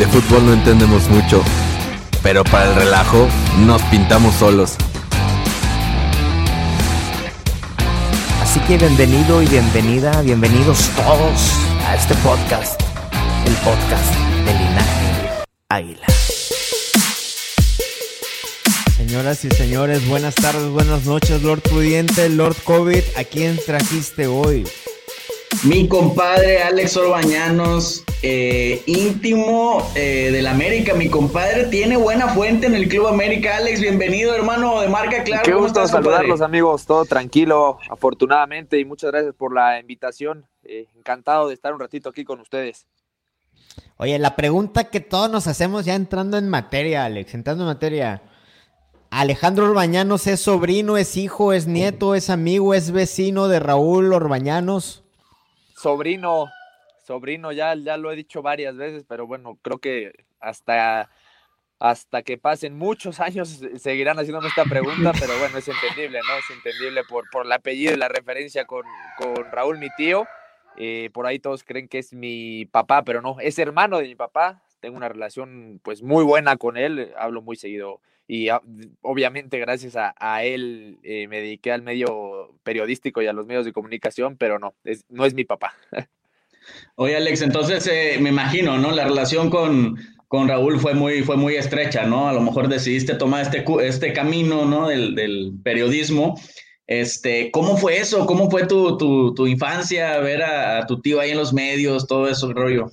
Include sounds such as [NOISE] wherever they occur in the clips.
De fútbol no entendemos mucho, pero para el relajo nos pintamos solos. Así que bienvenido y bienvenida, bienvenidos todos a este podcast, el podcast de Linaje Águila. Señoras y señores, buenas tardes, buenas noches, Lord Pudiente, Lord COVID, ¿a quién trajiste hoy? Mi compadre Alex Orbañanos, eh, íntimo eh, del América. Mi compadre tiene buena fuente en el Club América. Alex, bienvenido, hermano de marca Claro. Qué ¿Cómo gusto estás, compadre? saludarlos, amigos. Todo tranquilo, afortunadamente, y muchas gracias por la invitación. Eh, encantado de estar un ratito aquí con ustedes. Oye, la pregunta que todos nos hacemos ya entrando en materia, Alex, entrando en materia. Alejandro Orbañanos es sobrino, es hijo, es nieto, es amigo, es vecino de Raúl Orbañanos. Sobrino, sobrino, ya, ya lo he dicho varias veces, pero bueno, creo que hasta, hasta que pasen muchos años seguirán haciéndome esta pregunta, pero bueno, es entendible, ¿no? Es entendible por, por el apellido y la referencia con, con Raúl, mi tío. Eh, por ahí todos creen que es mi papá, pero no, es hermano de mi papá. Tengo una relación pues muy buena con él, hablo muy seguido y obviamente gracias a, a él eh, me dediqué al medio periodístico y a los medios de comunicación, pero no, es, no es mi papá. [LAUGHS] Oye, Alex, entonces eh, me imagino, ¿no? La relación con, con Raúl fue muy, fue muy estrecha, ¿no? A lo mejor decidiste tomar este, este camino, ¿no? Del, del periodismo. Este, ¿cómo fue eso? ¿Cómo fue tu, tu, tu infancia? Ver a, a tu tío ahí en los medios, todo eso, rollo.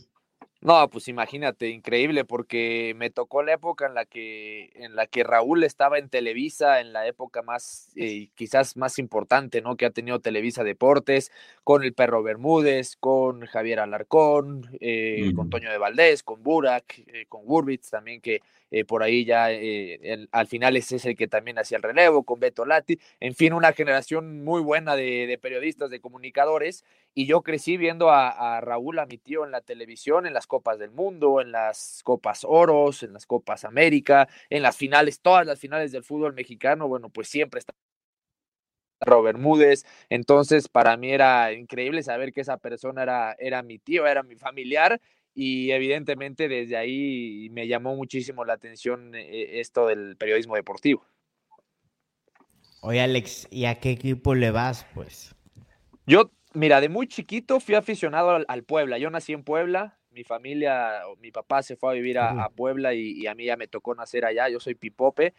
No, pues imagínate, increíble, porque me tocó la época en la que, en la que Raúl estaba en Televisa, en la época más, eh, quizás más importante, ¿no? Que ha tenido Televisa Deportes, con el Perro Bermúdez, con Javier Alarcón, eh, con. Toño de Valdés, con Burak, eh, con Gurbitz también, que eh, por ahí ya eh, al final ese es el que también hacía el relevo, con Beto Lati, en fin, una generación muy buena de, periodistas, de comunicadores, y yo crecí viendo a, Raúl, a mi tío, en la televisión, en las Copas del Mundo, en las Copas Oros, en las Copas América, en las finales, todas las finales del fútbol mexicano, bueno, pues siempre está Robert Bermúdez. Entonces, para mí era increíble saber que esa persona era, era mi tío, era mi familiar. Y evidentemente desde ahí me llamó muchísimo la atención eh, esto del periodismo deportivo. Oye, Alex, ¿y a qué equipo le vas, pues? Yo, mira, de muy chiquito fui aficionado al, al Puebla. Yo nací en Puebla, mi familia, mi papá se fue a vivir a, a Puebla y, y a mí ya me tocó nacer allá. Yo soy pipope.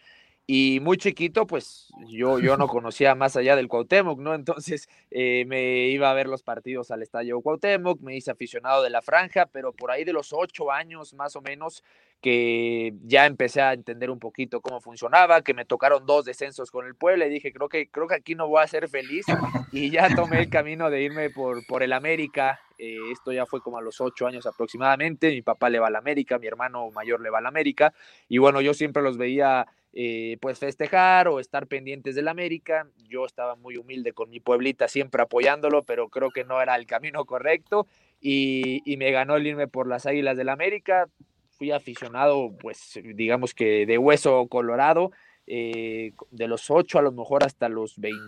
Y muy chiquito, pues yo, yo no [LAUGHS] conocía más allá del Cuauhtémoc, ¿no? Entonces eh, me iba a ver los partidos al Estadio Cuauhtémoc, me hice aficionado de la franja, pero por ahí de los ocho años más o menos que ya empecé a entender un poquito cómo funcionaba, que me tocaron dos descensos con el Puebla y dije, creo que, creo que aquí no voy a ser feliz y ya tomé el camino de irme por, por el América. Eh, esto ya fue como a los ocho años aproximadamente. Mi papá le va al América, mi hermano mayor le va al América. Y bueno, yo siempre los veía eh, pues festejar o estar pendientes del América. Yo estaba muy humilde con mi pueblita, siempre apoyándolo, pero creo que no era el camino correcto. Y, y me ganó el irme por las Águilas del América. Fui aficionado, pues digamos que de hueso colorado, eh, de los ocho a lo mejor hasta los 20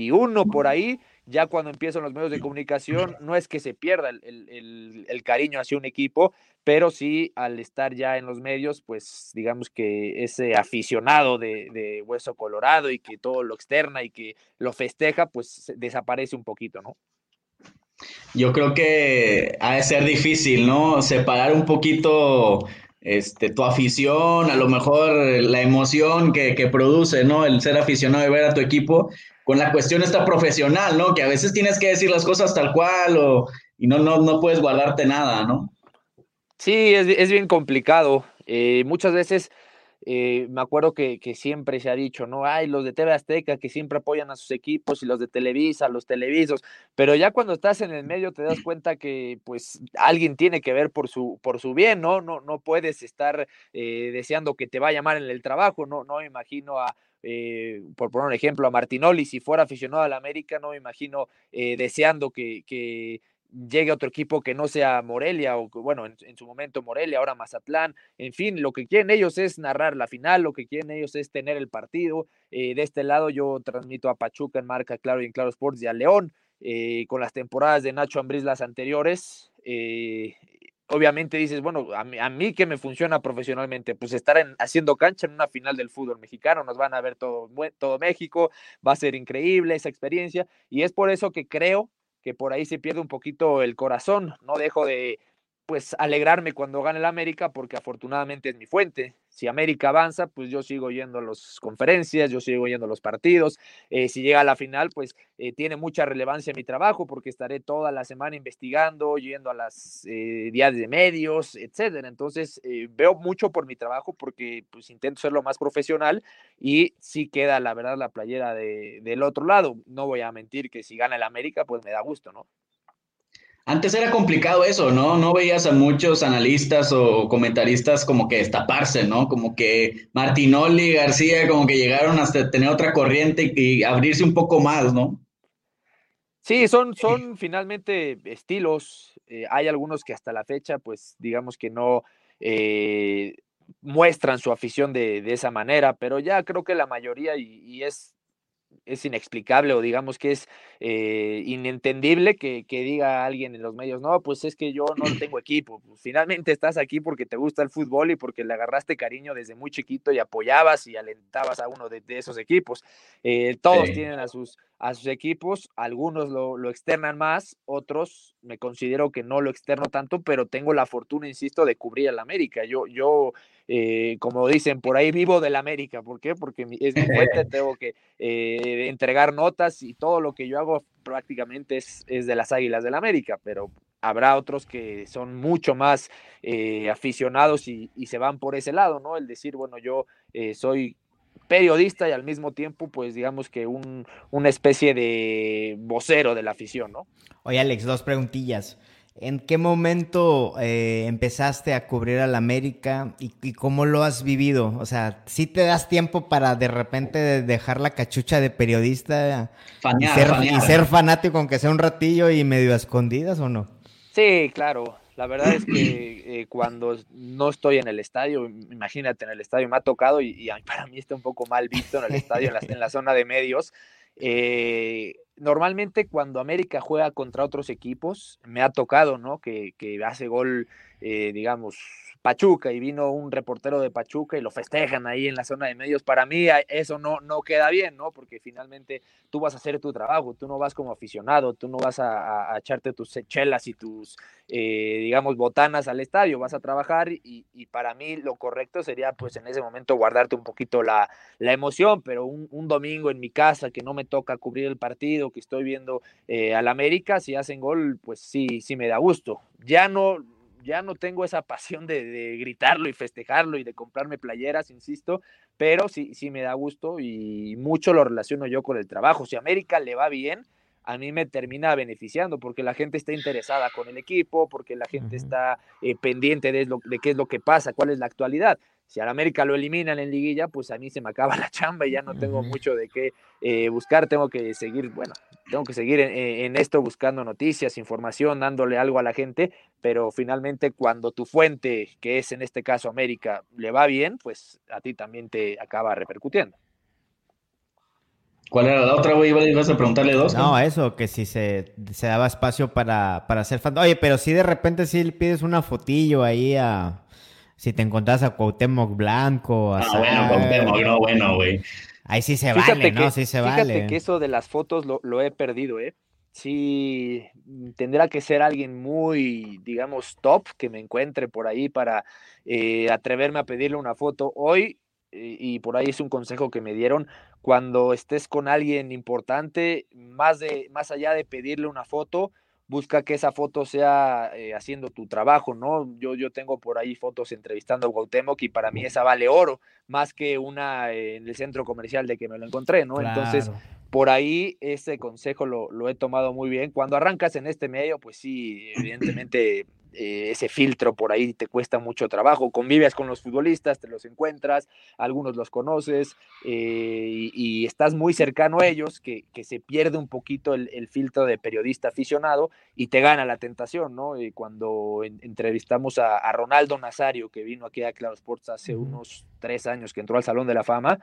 21 por ahí, ya cuando empiezan los medios de comunicación, no es que se pierda el, cariño hacia un equipo, pero sí al estar ya en los medios, pues digamos que ese aficionado de, Hueso Colorado y que todo lo externa y que lo festeja, pues desaparece un poquito, ¿no? Yo creo que ha de ser difícil, ¿no? Separar un poquito este, tu afición, a lo mejor la emoción que, que produce, ¿no? El ser aficionado de ver a tu equipo con la cuestión esta profesional, ¿no? Que a veces tienes que decir las cosas tal cual o, y no, no, no puedes guardarte nada, ¿no? Sí, es, es bien complicado. Eh, muchas veces eh, me acuerdo que, que, siempre se ha dicho, ¿no? Ay, los de TV Azteca que siempre apoyan a sus equipos y los de Televisa, los televisos, pero ya cuando estás en el medio te das cuenta que pues alguien tiene que ver por su, por su bien, ¿no? No, no puedes estar eh, deseando que te vaya mal en el trabajo, no, no me imagino a, eh, por poner un ejemplo, a Martinoli, si fuera aficionado al América, no me imagino eh, deseando que, llegue otro equipo que no sea Morelia, o bueno, en, su momento Morelia, ahora Mazatlán, en fin, lo que quieren ellos es narrar la final, lo que quieren ellos es tener el partido. Eh, de este lado yo transmito a Pachuca en marca Claro y en Claro Sports y a León. con las temporadas de Nacho Ambriz las anteriores, obviamente dices, bueno, a mí, que me funciona profesionalmente, pues estar haciendo cancha en una final del fútbol mexicano, nos van a ver todo, todo México, va a ser increíble esa experiencia y es por eso que creo que por ahí se pierde un poquito el corazón, no dejo de, pues alegrarme cuando gane el América porque afortunadamente es mi fuente. Si América avanza, pues yo sigo yendo a las conferencias, yo sigo yendo a los partidos. Eh, si llega a la final, pues eh, tiene mucha relevancia mi trabajo porque estaré toda la semana investigando, yendo a las eh, días de medios, etcétera. Entonces veo mucho por mi trabajo porque pues intento ser lo más profesional y sí queda la verdad la playera de, del otro lado. No voy a mentir que si gana el América, pues me da gusto, ¿no? Antes era complicado eso, ¿no? No veías a muchos analistas o comentaristas como que destaparse, ¿no? Como que Martinoli, García, como que llegaron hasta tener otra corriente y, abrirse un poco más, ¿no? Sí, son, son finalmente estilos. Eh, hay algunos que hasta la fecha, pues digamos que no eh, muestran su afición de, de, esa manera, pero ya creo que la mayoría, y es es inexplicable o digamos que es eh, inentendible que, diga alguien en los medios, no, pues es que yo no [CLEARS THROAT] tengo equipo. Pues finalmente estás aquí porque te gusta el fútbol y porque le agarraste cariño desde muy chiquito y apoyabas y alentabas a uno de, esos equipos. Eh, todos tienen a sus, a sus equipos, algunos lo, lo, externan más, otros me considero que no lo externo tanto, pero tengo la fortuna, insisto, de cubrir al América. Yo, yo eh, como dicen por ahí, vivo del América. ¿Por qué? Porque es mi [LAUGHS] fuente, tengo que eh, entregar notas y todo lo que yo hago prácticamente es, es de las Águilas del América, pero habrá otros que son mucho más eh, aficionados y, y, se van por ese lado, ¿no? El decir, bueno, yo soy periodista y al mismo tiempo, pues digamos que un, una especie de vocero de la afición, ¿no? Oye, Alex, dos preguntillas. ¿En qué momento eh, empezaste a cubrir al América y, cómo lo has vivido? O sea, ¿sí te das tiempo para de repente dejar la cachucha de periodista y, ser, fanático aunque sea un ratillo y medio a escondidas o no? Sí, claro. La verdad es que eh, cuando no estoy en el estadio, imagínate en el estadio, me ha tocado y, para mí está un poco mal visto en el estadio, en la, zona de medios. Eh, normalmente cuando América juega contra otros equipos, me ha tocado, ¿no? Que, que hace gol, eh, digamos, Pachuca y vino un reportero de Pachuca y lo festejan ahí en la zona de medios. Para mí eso no, no queda bien, ¿no? Porque finalmente tú vas a hacer tu trabajo, tú no vas como aficionado, tú no vas a, echarte tus chelas y tus, eh, digamos, botanas al estadio, vas a trabajar y, para mí lo correcto sería pues en ese momento guardarte un poquito la, la emoción, pero un, domingo en mi casa que no me toca cubrir el partido, que estoy viendo eh, al América, si hacen gol, pues sí, sí me da gusto. Ya no ya no tengo esa pasión de, gritarlo y festejarlo y de comprarme playeras, insisto, pero sí, sí me da gusto y mucho lo relaciono yo con el trabajo. Si a América le va bien, a mí me termina beneficiando porque la gente está interesada con el equipo, porque la gente está eh, pendiente de, de, qué es lo que pasa, cuál es la actualidad si al América lo eliminan en liguilla, pues a mí se me acaba [LAUGHS] la chamba y ya no tengo mucho de qué eh, buscar, tengo que seguir, bueno, tengo que seguir en, esto buscando noticias, información, dándole algo a la gente, pero finalmente cuando tu fuente, que es en este caso América, le va bien, pues a ti también te acaba repercutiendo. ¿Cuál era la otra, güey? ¿Ibas a preguntarle dos? No, eso, que si se, se daba espacio para, para hacer fan. Oye, pero si de repente sí le pides una fotillo ahí a... Si te encontrás a Cuauhtémoc Blanco, a... Ah, bueno, Cuauhtémoc, no, bueno, güey. Ahí sí se vale, ¿no? Sí se fíjate vale. Fíjate que eso de las fotos lo, lo he perdido, ¿eh? sí tendrá que ser alguien muy, digamos, top que me encuentre por ahí para eh, atreverme a pedirle una foto. Hoy, eh, y por ahí es un consejo que me dieron, cuando estés con alguien importante, más, de, más allá de pedirle una foto, busca que esa foto sea eh, haciendo tu trabajo, ¿no? Yo, yo tengo por ahí fotos entrevistando a Cuauhtémoc y para mí esa vale oro, más que una en el centro comercial de que me lo encontré, ¿no? Entonces, por ahí ese consejo lo, lo, he tomado muy bien. Cuando arrancas en este medio, pues sí, evidentemente eh, ese filtro por ahí te cuesta mucho trabajo. Convives con los futbolistas, te los encuentras, algunos los conoces eh, y, y, estás muy cercano a ellos, que, que se pierde un poquito el, el, filtro de periodista aficionado y te gana la tentación, ¿no? Y cuando en, entrevistamos a, a, Ronaldo Nazario, que vino aquí a Claro Sports hace unos tres años, que entró al Salón de la Fama,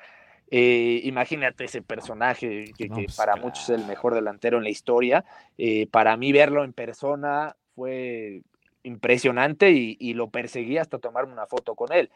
eh, imagínate ese personaje que, no, que pues, para claro. muchos es el mejor delantero en la historia. Eh, para mí verlo en persona fue impresionante y, y, lo perseguí hasta tomarme una foto con él.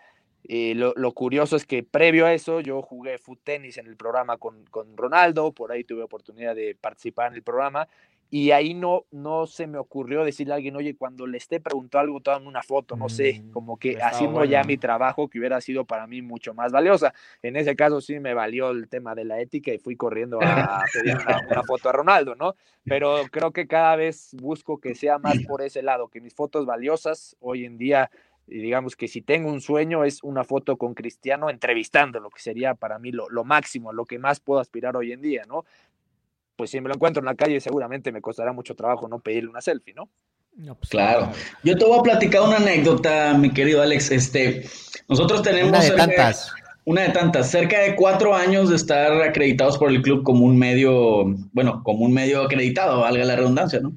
Eh, lo, lo, curioso es que previo a eso yo jugué foot tenis en el programa con, con, Ronaldo, por ahí tuve oportunidad de participar en el programa y ahí no, no se me ocurrió decirle a alguien, oye, cuando le esté preguntando algo, tómame una foto, no sé, como que haciendo bueno. ya mi trabajo que hubiera sido para mí mucho más valiosa. En ese caso sí me valió el tema de la ética y fui corriendo a pedir una, [LAUGHS] una foto a Ronaldo, ¿no? Pero creo que cada vez busco que sea más por ese lado, que mis fotos valiosas hoy en día y digamos que si tengo un sueño es una foto con Cristiano entrevistando, lo que sería para mí lo, lo, máximo, lo que más puedo aspirar hoy en día, ¿no? Pues si me lo encuentro en la calle seguramente me costará mucho trabajo no pedirle una selfie, ¿no? No, pues claro. Yo te voy a platicar una anécdota, mi querido Alex. Este, nosotros tenemos una de tantas. Una de tantas, cerca de cuatro años de estar acreditados por el club como un medio, bueno, como un medio acreditado, valga la redundancia, ¿no?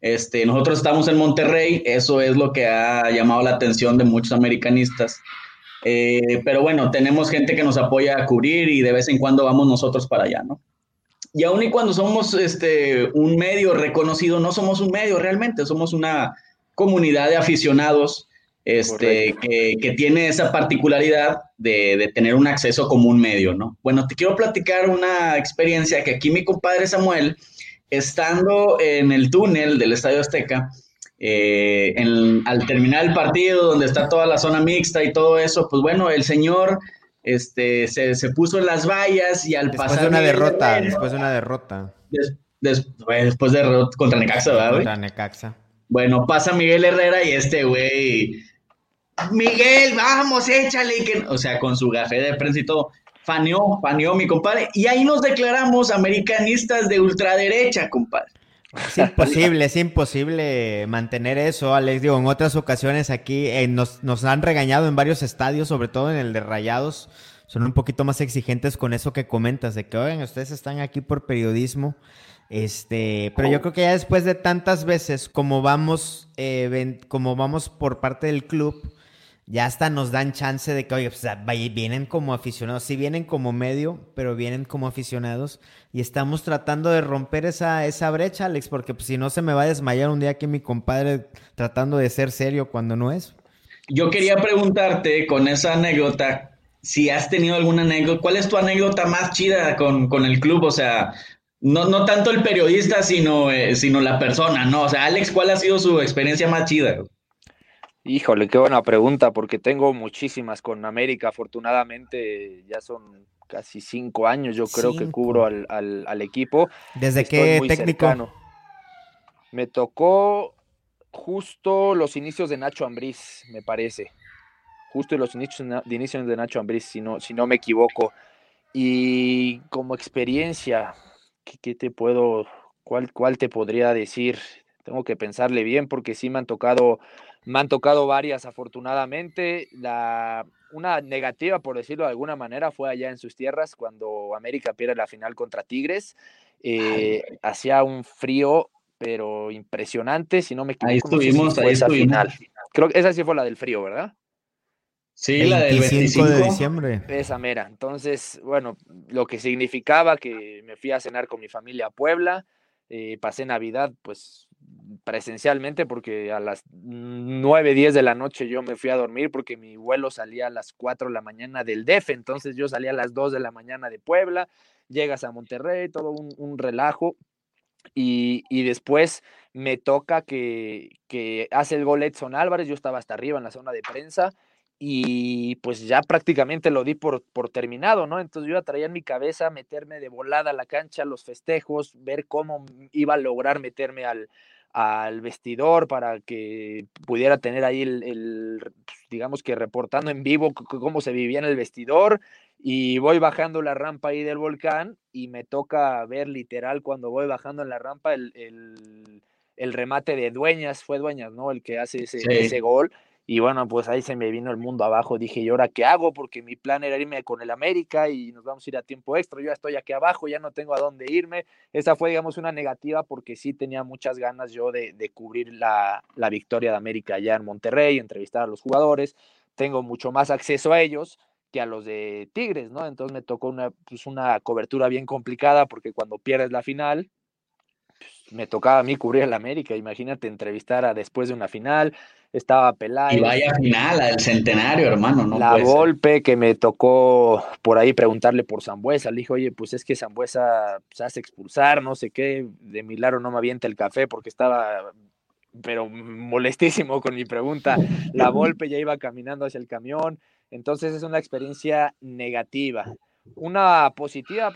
Este, nosotros estamos en Monterrey, eso es lo que ha llamado la atención de muchos americanistas. Eh, pero bueno, tenemos gente que nos apoya a cubrir y de vez en cuando vamos nosotros para allá, ¿no? Y aun y cuando somos este, un medio reconocido, no somos un medio realmente, somos una comunidad de aficionados este, que, que, tiene esa particularidad de, de, tener un acceso como un medio, ¿no? Bueno, te quiero platicar una experiencia que aquí mi compadre Samuel, estando en el túnel del Estadio Azteca, eh, en, al terminar el partido, donde está toda la zona mixta y todo eso, pues bueno, el señor este, se, se puso en las vallas y al después pasar... De una derrota, después de una derrota. Des, des, después de derrota contra Necaxa, ¿verdad, Contra Necaxa. Bueno, pasa Miguel Herrera y este güey... Miguel, vamos, échale. Que... O sea, con su gafe de prensa y todo faneó, faneó mi compadre, y ahí nos declaramos americanistas de ultraderecha, compadre. Es imposible, es imposible mantener eso, Alex. Digo, en otras ocasiones aquí eh, nos, nos, han regañado en varios estadios, sobre todo en el de Rayados. Son un poquito más exigentes con eso que comentas, de que, oigan, ustedes están aquí por periodismo. Este, pero yo creo que ya después de tantas veces, como vamos, eh, como vamos por parte del club, ya hasta nos dan chance de que, oye, pues, vienen como aficionados, sí vienen como medio, pero vienen como aficionados y estamos tratando de romper esa, esa brecha, Alex, porque pues, si no se me va a desmayar un día que mi compadre tratando de ser serio cuando no es. Yo quería preguntarte con esa anécdota, si has tenido alguna anécdota, ¿cuál es tu anécdota más chida con, con el club? O sea, no, no tanto el periodista, sino, eh, sino la persona, ¿no? O sea, Alex, ¿cuál ha sido su experiencia más chida? Híjole, qué buena pregunta, porque tengo muchísimas con América. Afortunadamente, ya son casi cinco años, yo creo cinco. que cubro al, al, al equipo. ¿Desde Estoy qué técnico? Cercano. Me tocó justo los inicios de Nacho Ambriz, me parece. Justo los inicios de inicios de Nacho Ambriz, si no, si no me equivoco. Y como experiencia, ¿qué, qué te puedo, cuál, cuál te podría decir? Tengo que pensarle bien porque sí me han tocado me han tocado varias, afortunadamente. La, una negativa, por decirlo de alguna manera, fue allá en sus tierras cuando América pierde la final contra Tigres. Eh, hacía un frío, pero impresionante, si no me equivoco. Ahí estuvimos, no sé si ahí esa estuvimos. final. Creo que esa sí fue la del frío, ¿verdad? Sí, la del 25 de diciembre. Esa mera. Entonces, bueno, lo que significaba que me fui a cenar con mi familia a Puebla, eh, pasé Navidad, pues presencialmente porque a las 9, 10 de la noche yo me fui a dormir porque mi vuelo salía a las 4 de la mañana del DEF, entonces yo salía a las 2 de la mañana de Puebla, llegas a Monterrey, todo un, relajo y, y, después me toca que, que hace el gol Edson Álvarez, yo estaba hasta arriba en la zona de prensa y pues ya prácticamente lo di por, por terminado, ¿no? Entonces yo ya en mi cabeza meterme de volada a la cancha, los festejos, ver cómo iba a lograr meterme al, al vestidor para que pudiera tener ahí el, pues, digamos que reportando en vivo cómo se vivía en el vestidor y voy bajando la rampa ahí del volcán y me toca ver literal cuando voy bajando en la rampa el, el, remate de Dueñas, fue Dueñas, ¿no? El que hace ese, ese gol y bueno, pues ahí se me vino el mundo abajo. Dije, ¿y ahora qué hago? Porque mi plan era irme con el América y nos vamos a ir a tiempo extra. Yo ya estoy aquí abajo, ya no tengo a dónde irme. Esa fue, digamos, una negativa porque sí tenía muchas ganas yo de, cubrir la, victoria de América allá en Monterrey, entrevistar a los jugadores. Tengo mucho más acceso a ellos que a los de Tigres, ¿no? Entonces me tocó una, pues una cobertura bien complicada porque cuando pierdes la final, pues, me tocaba a mí cubrir el América. Imagínate entrevistar a después de una final estaba Peláez. Y vaya final, al centenario, hermano, ¿no? La golpe que me tocó por ahí preguntarle por Zambuesa. Le dije, oye, pues es que Zambuesa se hace expulsar, no sé qué. De milagro no me avienta el café porque estaba, pero molestísimo con mi pregunta. La golpe ya iba caminando hacia el camión. Entonces es una experiencia negativa. Una positiva,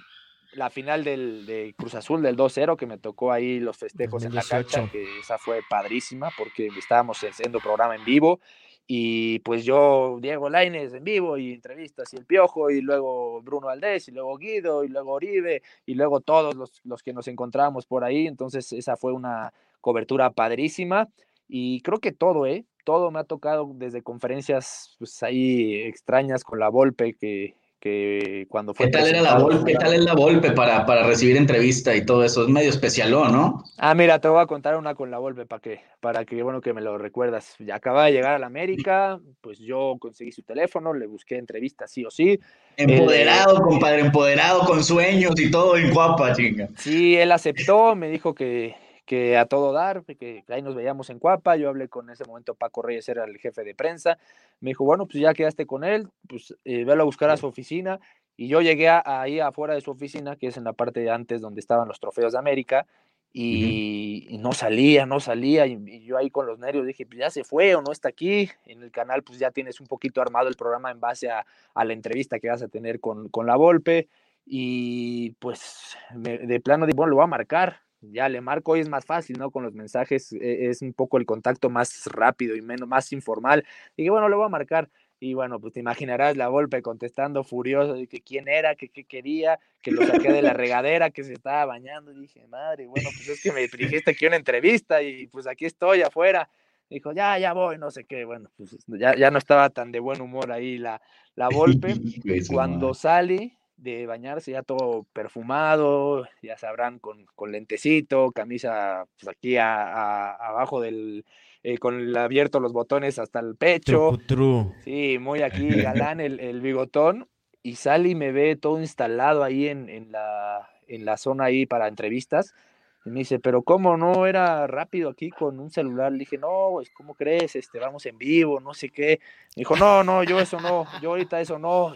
la final del de Cruz Azul del 2-0, que me tocó ahí los festejos en la cancha, que esa fue padrísima porque estábamos haciendo programa en vivo y pues yo, Diego Laines en vivo y entrevistas y el Piojo y luego Bruno Valdés y luego Guido y luego Oribe y luego todos los, los que nos encontrábamos por ahí, entonces esa fue una cobertura padrísima y creo que todo, ¿eh? Todo me ha tocado desde conferencias pues ahí extrañas con la Volpe que que cuando fue... ¿Qué tal era la Volpe? ¿Qué tal es la Volpe para, para recibir entrevista y todo eso? Es medio especial, ¿no? Ah, mira, te voy a contar una con la Volpe para que, para que, bueno, que me lo recuerdas. Ya acaba de llegar a la América, pues yo conseguí su teléfono, le busqué entrevista sí o sí. Empoderado, compadre, empoderado, con sueños y todo en guapa, chinga. Sí, él aceptó, me dijo que, que a todo dar, que ahí nos veíamos en Cuapa, yo hablé con ese momento Paco Reyes, era el jefe de prensa, me dijo, bueno, pues ya quedaste con él, pues eh, velo a buscar a su oficina, y yo llegué ahí afuera de su oficina, que es en la parte de antes donde estaban los trofeos de América, y, no salía, no salía, y, yo ahí con los nervios dije, pues ya se fue o no está aquí, en el canal pues ya tienes un poquito armado el programa en base a, la entrevista que vas a tener con, con la Volpe, y pues de plano, bueno, lo voy a marcar, ya le marco hoy es más fácil, ¿no? Con los mensajes e, es un poco el contacto más rápido y menos, más informal. Y que bueno, le voy a marcar. Y bueno, pues te imaginarás la golpe contestando furioso de que quién era, que qué quería, que lo saqué de la [LAUGHS] regadera, que se estaba bañando. Y dije, madre, bueno, pues es que me dijiste aquí una entrevista y pues aquí estoy afuera. Dijo, ya, ya voy, no sé qué. Bueno, pues ya, ya no estaba tan de buen humor ahí la, la golpe. [LAUGHS] Cuando sale, de bañarse ya todo perfumado, ya sabrán, con, con lentecito, camisa pues, aquí abajo del, eh, con el abierto los botones hasta el pecho. Sí, muy aquí [LAUGHS] galán el, el, bigotón. Y sale y me ve todo instalado ahí en, en, la, en la zona ahí para entrevistas. Y me dice, pero ¿cómo no era rápido aquí con un celular? Le dije, no, pues, ¿cómo crees? Este, vamos en vivo, no sé qué. Me dijo, no, no, yo eso no, yo ahorita eso no.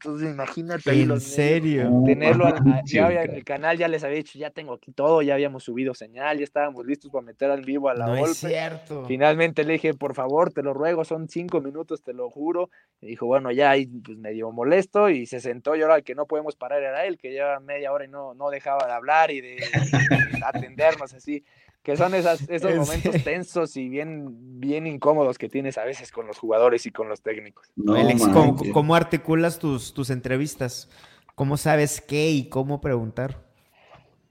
Entonces imagínate. ¿En serio? Tenerlo ya en el canal, ya les había dicho, ya tengo aquí todo, ya habíamos subido señal, ya estábamos listos para meter al vivo a la no Es cierto. Finalmente le dije, por favor, te lo ruego, son cinco minutos, te lo juro. Y dijo, bueno, ya ahí pues medio molesto y se sentó y ahora el que no podemos parar era él, que lleva media hora y no, no dejaba de hablar y de [LAUGHS] atendernos así que son esas, [LAUGHS] esos momentos tensos y bien, bien incómodos que tienes a veces con los jugadores y con los técnicos. ¿cómo, articulas tus, tus entrevistas? ¿Cómo sabes qué y cómo preguntar?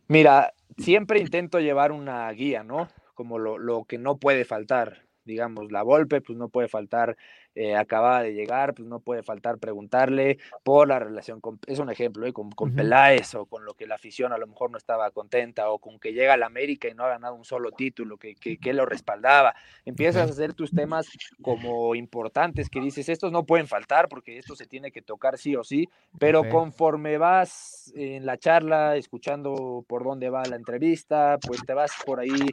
Mira, siempre intento llevar una guía, ¿no? Como lo, lo que no puede faltar. Digamos, la Volpe, pues no puede faltar, eh, acaba de llegar, pues no puede faltar preguntarle por la relación, con, es un ejemplo, ¿eh? con, con Peláez o con lo que la afición a lo mejor no estaba contenta o con que llega a la América y no ha ganado un solo título, que, que, lo respaldaba. Empiezas a hacer tus temas como importantes, que dices, estos no pueden faltar porque esto se tiene que tocar sí o sí, pero conforme vas en la charla, escuchando por dónde va la entrevista, pues te vas por ahí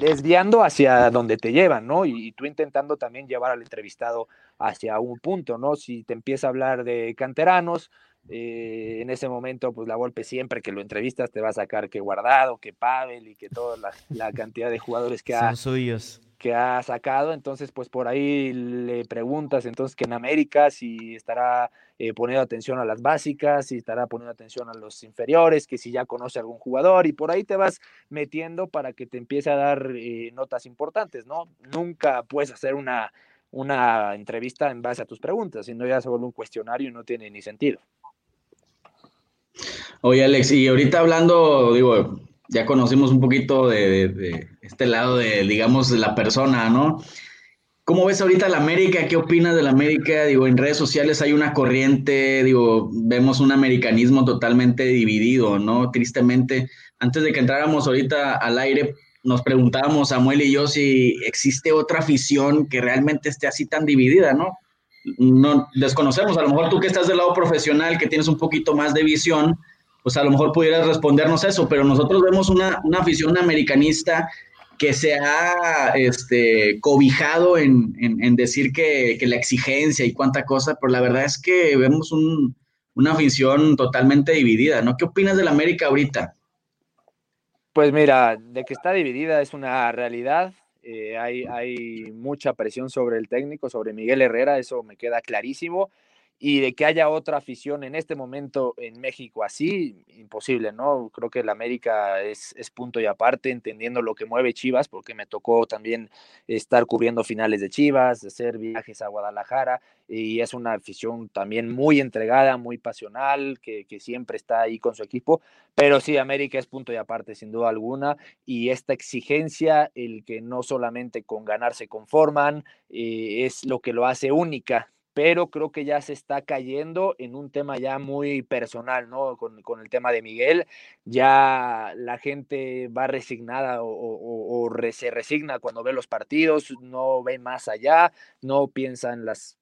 desviando hacia donde te llevan, ¿no? Y, tú intentando también llevar al entrevistado hacia un punto, ¿no? Si te empieza a hablar de canteranos, eh, en ese momento, pues la golpe siempre que lo entrevistas te va a sacar que Guardado, que Pavel y que toda la, cantidad de jugadores que ha, suyos. que ha sacado. Entonces, pues por ahí le preguntas entonces que en América si estará eh, poniendo atención a las básicas, si estará poniendo atención a los inferiores, que si ya conoce algún jugador y por ahí te vas metiendo para que te empiece a dar eh, notas importantes, ¿no? Nunca puedes hacer una, una entrevista en base a tus preguntas, sino ya se vuelve un cuestionario y no tiene ni sentido. Oye, Alex, y ahorita hablando, digo, ya conocimos un poquito de, este lado de, digamos, la persona, ¿no? ¿Cómo ves ahorita la América? ¿Qué opinas de la América? Digo, en redes sociales hay una corriente, digo, vemos un americanismo totalmente dividido, ¿no? Tristemente, antes de que entráramos ahorita al aire, nos preguntábamos, Samuel y yo, si existe otra afición que realmente esté así tan dividida, ¿no? No desconocemos, a lo mejor tú que estás del lado profesional, que tienes un poquito más de visión, pues a lo mejor pudieras respondernos eso, pero nosotros vemos una, afición americanista que se ha este, cobijado en, decir que, la exigencia y cuánta cosa, pero la verdad es que vemos una afición totalmente dividida, ¿no? ¿Qué opinas de la América ahorita? Pues mira, de que está dividida es una realidad. Eh, hay, hay mucha presión sobre el técnico, sobre Miguel Herrera, eso me queda clarísimo y de que haya otra afición en este momento en México así, imposible, ¿no? Creo que el América es, es, punto y aparte, entendiendo lo que mueve Chivas, porque me tocó también estar cubriendo finales de Chivas, hacer viajes a Guadalajara, y es una afición también muy entregada, muy pasional, que, que siempre está ahí con su equipo, pero sí, América es punto y aparte, sin duda alguna, y esta exigencia, el que no solamente con ganar se conforman, eh, es lo que lo hace única pero creo que ya se está cayendo en un tema ya muy personal, ¿no? Con, el tema de Miguel, ya la gente va resignada o, se resigna cuando ve los partidos, no ve más allá, no piensa en las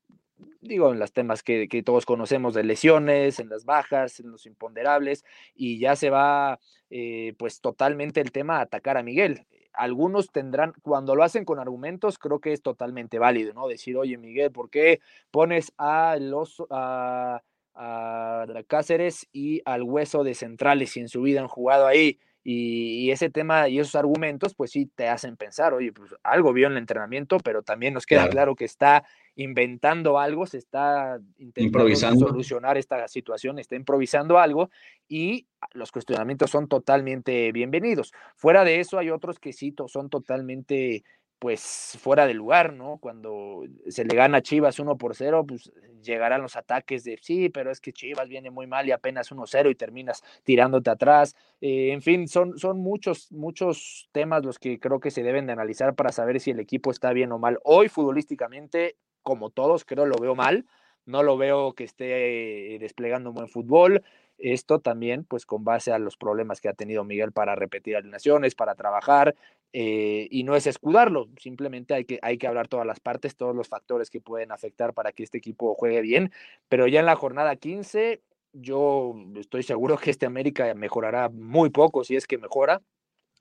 digo, en los temas que, que, todos conocemos de lesiones, en las bajas, en los imponderables, y ya se va eh, pues totalmente el tema a atacar a Miguel algunos tendrán, cuando lo hacen con argumentos, creo que es totalmente válido, ¿no? Decir, oye, Miguel, ¿por qué pones a los a, a Cáceres y al hueso de centrales si en su vida han jugado ahí? Y, ese tema y esos argumentos, pues sí te hacen pensar, oye, pues algo vio en el entrenamiento, pero también nos queda claro, que está inventando algo, se está intentando solucionar esta situación, está improvisando algo y los cuestionamientos son totalmente bienvenidos. Fuera de eso, hay otros que sí son totalmente pues fuera de lugar, ¿no? Cuando se le gana a Chivas 1 por 0, pues llegarán los ataques de sí, pero es que Chivas viene muy mal y apenas 1-0 y terminas tirándote atrás. Eh, en fin, son, son muchos, muchos temas los que creo que se deben de analizar para saber si el equipo está bien o mal. Hoy, futbolísticamente, como todos, creo lo veo mal. No lo veo que esté desplegando un buen fútbol. Esto también, pues con base a los problemas que ha tenido Miguel para repetir alineaciones, para trabajar, eh, y no es escudarlo, simplemente hay que, hay que hablar todas las partes, todos los factores que pueden afectar para que este equipo juegue bien, pero ya en la jornada 15 yo estoy seguro que este América mejorará muy poco, si es que mejora,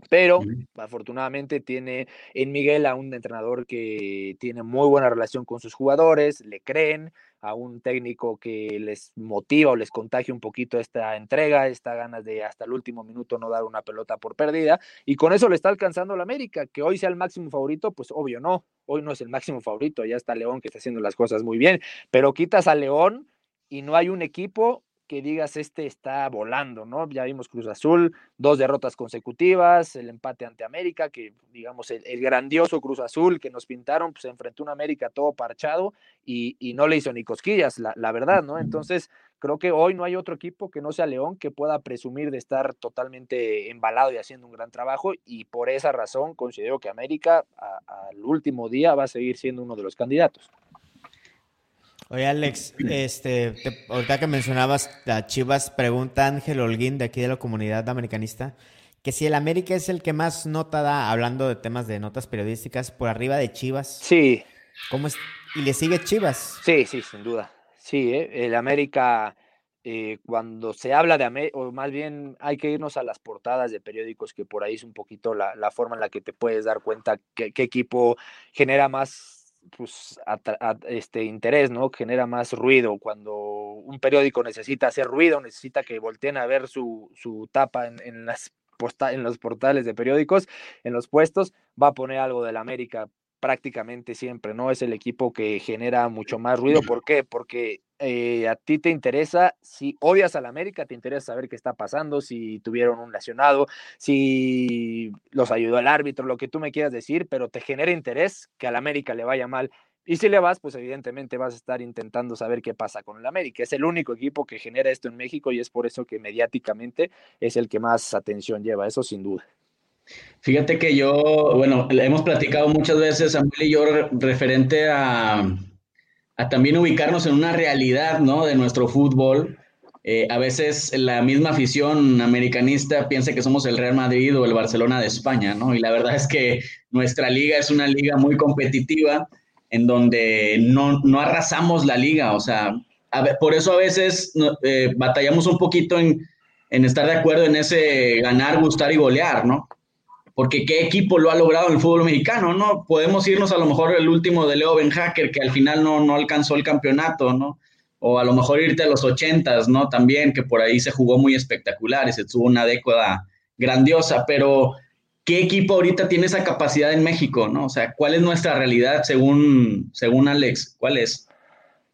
pero afortunadamente tiene en Miguel a un entrenador que tiene muy buena relación con sus jugadores, le creen, a un técnico que les motiva o les contagie un poquito esta entrega, esta ganas de hasta el último minuto no dar una pelota por perdida, y con eso le está alcanzando la América, que hoy sea el máximo favorito, pues obvio no, hoy no es el máximo favorito, ya está León que está haciendo las cosas muy bien, pero quitas a León y no hay un equipo que digas este está volando, ¿no? Ya vimos Cruz Azul, dos derrotas consecutivas, el empate ante América, que digamos el, grandioso Cruz Azul que nos pintaron, pues enfrentó a América todo parchado y, no le hizo ni cosquillas, la, la, verdad, ¿no? Entonces creo que hoy no hay otro equipo que no sea León que pueda presumir de estar totalmente embalado y haciendo un gran trabajo y por esa razón considero que América al último día va a seguir siendo uno de los candidatos. Oye, Alex, este, ahorita que mencionabas a Chivas, pregunta Ángel Holguín de aquí de la comunidad americanista, que si el América es el que más nota da, hablando de temas de notas periodísticas, por arriba de Chivas. Sí. ¿Cómo es? ¿Y le sigue Chivas? Sí, sí, sin duda. Sí, ¿eh? el América, eh, cuando se habla de América, o más bien hay que irnos a las portadas de periódicos, que por ahí es un poquito la, forma en la que te puedes dar cuenta qué equipo genera más pues, este interés, ¿no? Genera más ruido. Cuando un periódico necesita hacer ruido, necesita que volteen a ver su, su tapa en, en las en los portales de periódicos, en los puestos, va a poner algo del América prácticamente siempre, ¿no? Es el equipo que genera mucho más ruido. ¿Por qué? Porque eh, a ti te interesa, si odias al América, te interesa saber qué está pasando, si tuvieron un lesionado, si los ayudó el árbitro, lo que tú me quieras decir, pero te genera interés que al América le vaya mal. Y si le vas, pues evidentemente vas a estar intentando saber qué pasa con el América. Es el único equipo que genera esto en México y es por eso que mediáticamente es el que más atención lleva, eso sin duda. Fíjate que yo, bueno, hemos platicado muchas veces, Samuel y yo, referente a, también ubicarnos en una realidad, ¿no? De nuestro fútbol. Eh, a veces la misma afición americanista piensa que somos el Real Madrid o el Barcelona de España, ¿no? Y la verdad es que nuestra liga es una liga muy competitiva en donde no, arrasamos la liga, o sea, por eso a veces eh, batallamos un poquito en, en estar de acuerdo en ese ganar, gustar y golear, ¿no? Porque qué equipo lo ha logrado en el fútbol mexicano, ¿no? Podemos irnos a lo mejor el último de Leo Ben Hacker, que al final no, no alcanzó el campeonato, ¿no? O a lo mejor irte a los ochentas, ¿no? También, que por ahí se jugó muy espectacular y se tuvo una década grandiosa, pero ¿qué equipo ahorita tiene esa capacidad en México, ¿no? O sea, ¿cuál es nuestra realidad según, según Alex? ¿Cuál es?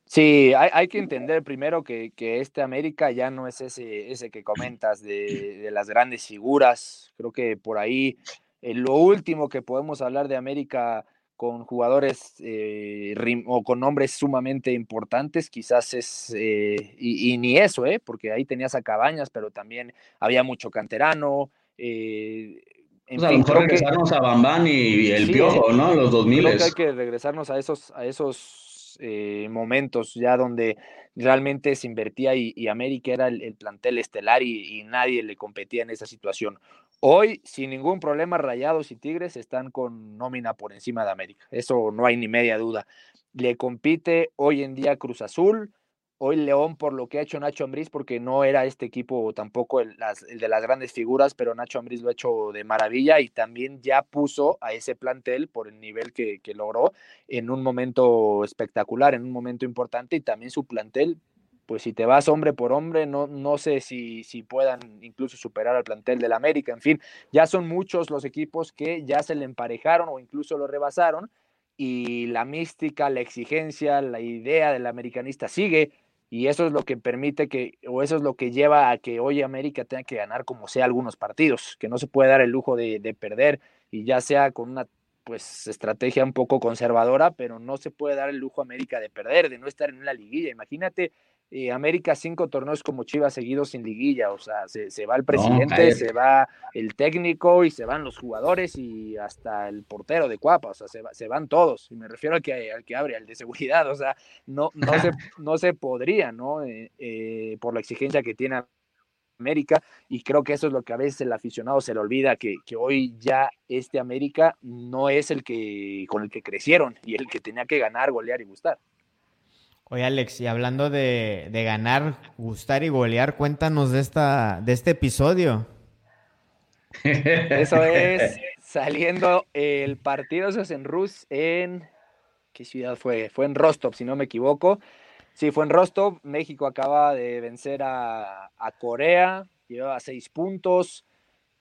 Sí, hay, que entender primero que, este América ya no es ese, ese que comentas de, las grandes figuras. Creo que por ahí eh, lo último que podemos hablar de América con jugadores eh, o con nombres sumamente importantes, quizás es, eh, y, ni eso, ¿eh? porque ahí tenías a Cabañas, pero también había mucho canterano. En pues a lo mejor regresarnos a Bambán y, el Piojo, ¿no? Los 2000. Creo que hay que regresarnos a esos, a esos eh, momentos ya donde realmente se invertía y, América era el, plantel estelar y, nadie le competía en esa situación. Hoy, sin ningún problema, Rayados y Tigres están con nómina por encima de América. Eso no hay ni media duda. Le compite hoy en día Cruz Azul, hoy León por lo que ha hecho Nacho Ambriz, porque no era este equipo tampoco el, de las grandes figuras, pero Nacho Ambriz lo ha hecho de maravilla y también ya puso a ese plantel por el nivel que, logró en un momento espectacular, en un momento importante y también su plantel. Pues si te vas hombre por hombre, no, no sé si, si puedan incluso superar al plantel del América. En fin, ya son muchos los equipos que ya se le emparejaron o incluso lo rebasaron y la mística, la exigencia, la idea del americanista sigue y eso es lo que permite que, o eso es lo que lleva a que hoy América tenga que ganar como sea algunos partidos, que no se puede dar el lujo de, de perder y ya sea con una pues estrategia un poco conservadora, pero no se puede dar el lujo a América de perder, de no estar en una liguilla. Imagínate eh, América cinco torneos como Chivas seguidos sin liguilla, o sea, se, va el presidente, se va el técnico y se van los jugadores y hasta el portero de Cuapa, o sea, se, van todos, y me refiero al que, al que abre, al de seguridad, o sea, no, no, se, [LAUGHS] no se podría, ¿no? Eh, eh, por la exigencia que tiene América, y creo que eso es lo que a veces el aficionado se le olvida, que, que hoy ya este América no es el que con el que crecieron y el que tenía que ganar, golear y gustar. Oye, Alex, y hablando de, ganar, gustar y golear, cuéntanos de, esta, de este episodio. [LAUGHS] Eso es saliendo el partido eso es en Rus en ¿qué ciudad fue? Fue en Rostov, si no me equivoco. Sí, fue en Rostov. México acaba de vencer a, Corea, llevaba seis puntos.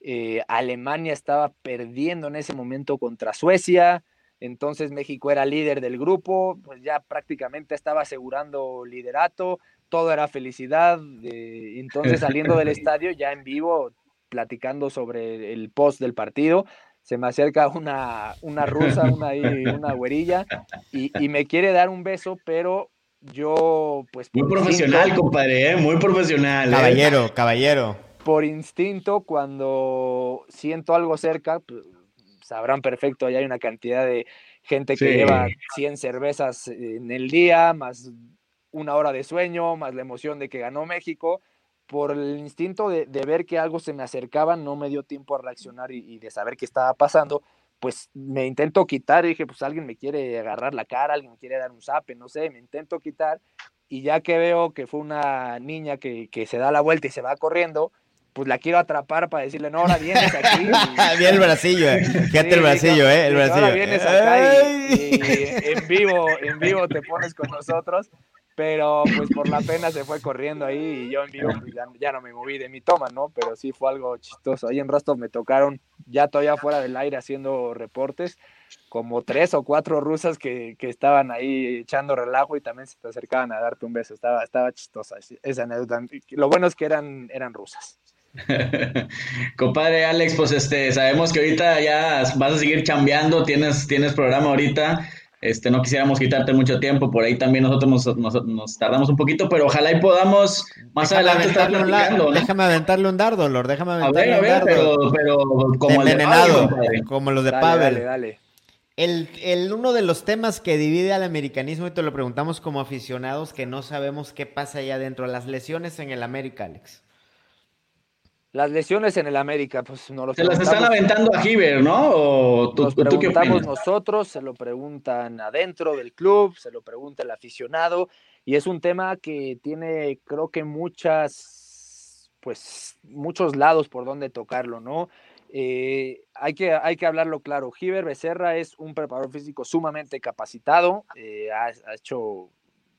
Eh, Alemania estaba perdiendo en ese momento contra Suecia entonces México era líder del grupo, pues ya prácticamente estaba asegurando liderato, todo era felicidad, entonces saliendo del [LAUGHS] estadio ya en vivo, platicando sobre el post del partido, se me acerca una, una rusa, una, una güerilla, y, me quiere dar un beso, pero yo, pues... Muy profesional, compadre, ¿eh? muy profesional. ¿eh? Caballero, caballero. Por instinto, cuando siento algo cerca, pues, sabrán perfecto, allá hay una cantidad de gente que lleva 100 cervezas en el día, más una hora de sueño, más la emoción de que ganó México. Por el instinto de, ver que algo se me acercaba, no me dio tiempo a reaccionar y, y de saber qué estaba pasando pues me intento quitar y dije, pues alguien me quiere agarrar la cara, alguien me quiere dar un zape, no sé, me intento quitar y ya que veo que fue una niña que, que se da la vuelta y se va corriendo, pues la quiero atrapar para decirle, no, ahora vienes aquí. [LAUGHS] Bien el bracillo, eh. Fíjate el bracillo, eh, el bracillo. Ahora vienes acá y, en vivo, en vivo te pones con nosotros pero pues por la pena se fue corriendo ahí y yo en vivo pues, ya, no me moví de mi toma, ¿no? Pero sí fue algo chistoso. Ahí en Rostov me tocaron ya todavía fuera del aire haciendo reportes, como tres o cuatro rusas que, que estaban ahí echando relajo y también se te acercaban a darte un beso. Estaba, estaba chistosa esa anécdota. Lo bueno es que eran, eran rusas. [LAUGHS] Compadre Alex, pues este, sabemos que ahorita ya vas a seguir chambeando, tienes, tienes programa ahorita. Este, no quisiéramos quitarte mucho tiempo, por ahí también nosotros nos, tardamos un poquito, pero ojalá y podamos más adelante estar platicando, Déjame aventarle un dardo, Lord, déjame aventarle a ver, a ver, Pero, pero como envenenado, como los de Pavel. Dale, dale. El, el, uno de los temas que divide al americanismo, y te lo preguntamos como aficionados que no sabemos qué pasa allá adentro, las lesiones en el América, Alex. Las lesiones en el América, pues no lo Se las están aventando a Giver, ¿no? ¿O tú, nos preguntamos nosotros, se lo preguntan adentro del club, se lo pregunta el aficionado, y es un tema que tiene, creo que muchas, pues, muchos lados por donde tocarlo, ¿no? Eh, hay, que, hay que hablarlo claro. Giver Becerra es un preparador físico sumamente capacitado, eh, ha, hecho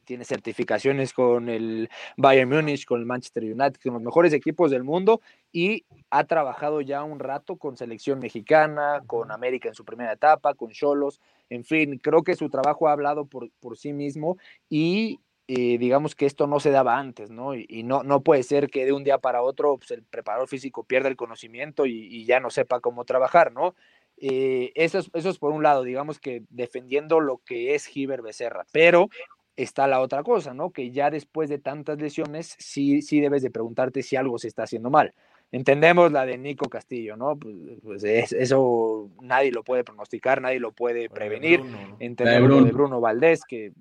tiene certificaciones con el Bayern Múnich, con el Manchester United, con los mejores equipos del mundo y ha trabajado ya un rato con selección mexicana, con América en su primera etapa, con Cholos, en fin, creo que su trabajo ha hablado por, por sí mismo y eh, digamos que esto no se daba antes, ¿no? Y, no, no puede ser que de un día para otro pues, el preparador físico pierda el conocimiento y, ya no sepa cómo trabajar, ¿no? Eh, eso, es, eso es por un lado, digamos que defendiendo lo que es Giver Becerra, pero está la otra cosa, ¿no? Que ya después de tantas lesiones, sí, sí debes de preguntarte si algo se está haciendo mal. Entendemos la de Nico Castillo, ¿no? Pues, pues eso nadie lo puede pronosticar, nadie lo puede prevenir. Entendemos lo de Bruno Valdés, que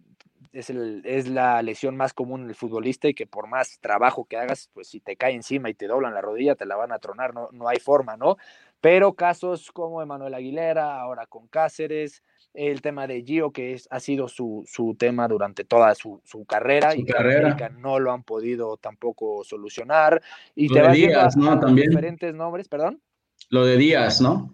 es, el, es la lesión más común en el futbolista y que por más trabajo que hagas, pues si te cae encima y te doblan la rodilla, te la van a tronar, no, no hay forma, ¿no? Pero casos como Emanuel Aguilera, ahora con Cáceres, el tema de Gio, que es, ha sido su, su tema durante toda su, su carrera y que no lo han podido tampoco solucionar. Y te de Díaz, ¿no? También. Diferentes nombres, perdón. Lo de Díaz, ¿no?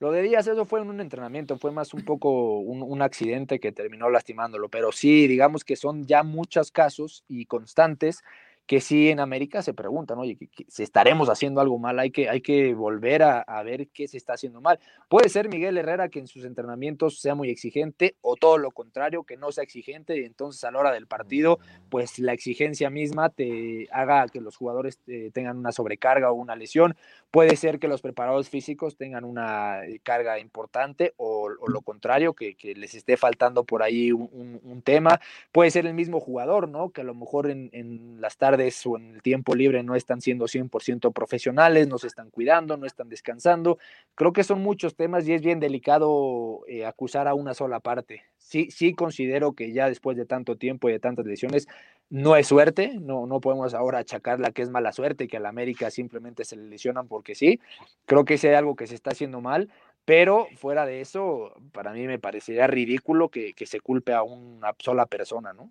Lo de Díaz, eso fue en un entrenamiento, fue más un poco un, un, accidente que terminó lastimándolo, pero sí, digamos que son ya muchos casos y constantes que sí en América se preguntan, oye, si estaremos haciendo algo mal, hay que, hay que volver a, ver qué se está haciendo mal. Puede ser Miguel Herrera que en sus entrenamientos sea muy exigente o todo lo contrario, que no sea exigente y entonces a la hora del partido, pues la exigencia misma te haga que los jugadores eh, tengan una sobrecarga o una lesión. Puede ser que los preparados físicos tengan una eh, carga importante o, lo contrario, que, les esté faltando por ahí un, tema. Puede ser el mismo jugador, ¿no? Que a lo mejor en, en las tardes o en el tiempo libre no están siendo 100% profesionales, no se están cuidando, no están descansando. Creo que son muchos temas y es bien delicado eh, acusar a una sola parte. Sí, sí considero que ya después de tanto tiempo y de tantas lesiones, no es suerte, no, no podemos ahora achacarla que es mala suerte, que a la América simplemente se le lesionan porque sí. Creo que es algo que se está haciendo mal, pero fuera de eso, para mí me parecería ridículo que, que se culpe a una sola persona, ¿no?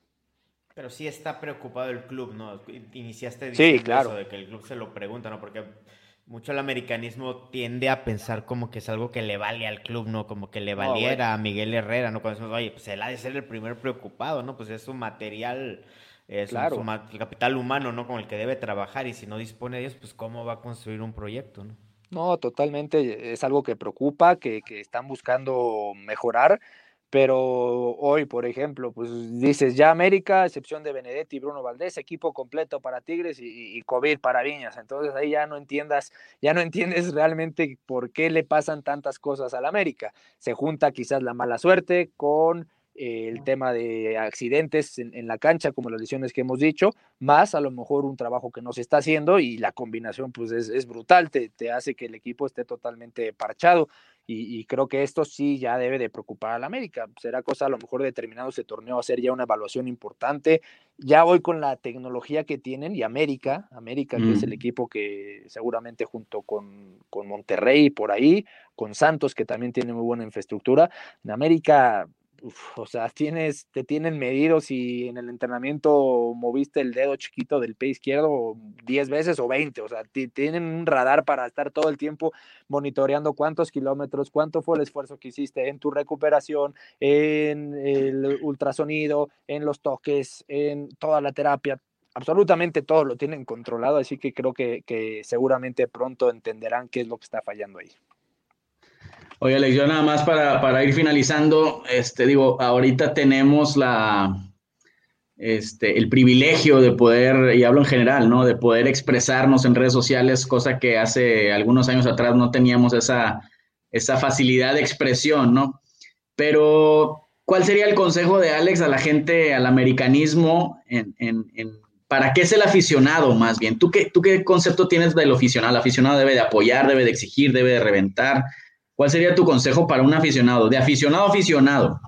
Pero sí está preocupado el club, ¿no? Iniciaste diciendo sí, claro. eso de que el club se lo pregunta, ¿no? Porque mucho el americanismo tiende a pensar como que es algo que le vale al club, ¿no? Como que le valiera a Miguel Herrera, ¿no? Cuando decimos, oye, pues él ha de ser el primer preocupado, ¿no? Pues es su material, es claro. su, capital humano, ¿no? Con el que debe trabajar y si no dispone de ellos, pues cómo va a construir un proyecto, ¿no? No, totalmente, es algo que preocupa, que, que están buscando mejorar pero hoy, por ejemplo, pues dices ya América, excepción de Benedetti y Bruno Valdés, equipo completo para Tigres y, COVID para Viñas. Entonces ahí ya no entiendas, ya no [LAUGHS] entiendes realmente por qué le pasan tantas cosas al América. Se junta quizás la mala suerte con el tema de accidentes en, la cancha, como las lesiones que hemos dicho, más a lo mejor un trabajo que no se está haciendo y la combinación pues es, brutal, te, te, hace que el equipo esté totalmente parchado y, creo que esto sí ya debe de preocupar a la América. Será cosa a lo mejor de terminado ese torneo hacer ya una evaluación importante. Ya hoy con la tecnología que tienen y América, América que es el equipo que seguramente junto con, con Monterrey por ahí, con Santos que también tiene muy buena infraestructura, en América o sea, tienes, te tienen medidos y en el entrenamiento moviste el dedo chiquito del pie izquierdo 10 veces o 20, o sea, tienen un radar para estar todo el tiempo monitoreando cuántos kilómetros, cuánto fue el esfuerzo que hiciste en tu recuperación, en el ultrasonido, en los toques, en toda la terapia, absolutamente todo lo tienen controlado, así que creo que, que seguramente pronto entenderán qué es lo que está fallando ahí. Oye, Alex, yo nada más para, ir finalizando, este, digo, ahorita tenemos la, este, el privilegio de poder, y hablo en general, ¿no? De poder expresarnos en redes sociales, cosa que hace algunos años atrás no teníamos esa, esa facilidad de expresión, ¿no? Pero, ¿cuál sería el consejo de Alex a la gente, al americanismo, en, en, para qué es el aficionado más bien? ¿Tú qué, ¿Tú qué concepto tienes del aficionado? El aficionado debe de apoyar, debe de exigir, debe de reventar. ¿Cuál sería tu consejo para un aficionado? De aficionado a aficionado.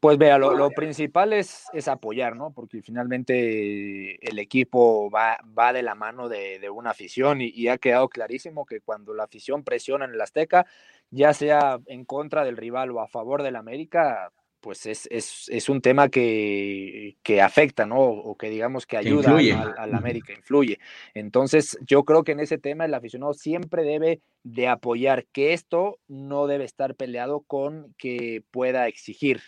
Pues vea, lo, principal es, es, apoyar, ¿no? Porque finalmente el equipo va, va de la mano de, una afición y, ha quedado clarísimo que cuando la afición presiona en el Azteca, ya sea en contra del rival o a favor del América, pues es, es, es un tema que, que, afecta, ¿no? O que digamos que ayuda a, la América, influye. Entonces, yo creo que en ese tema el aficionado siempre debe de apoyar que esto no debe estar peleado con que pueda exigir.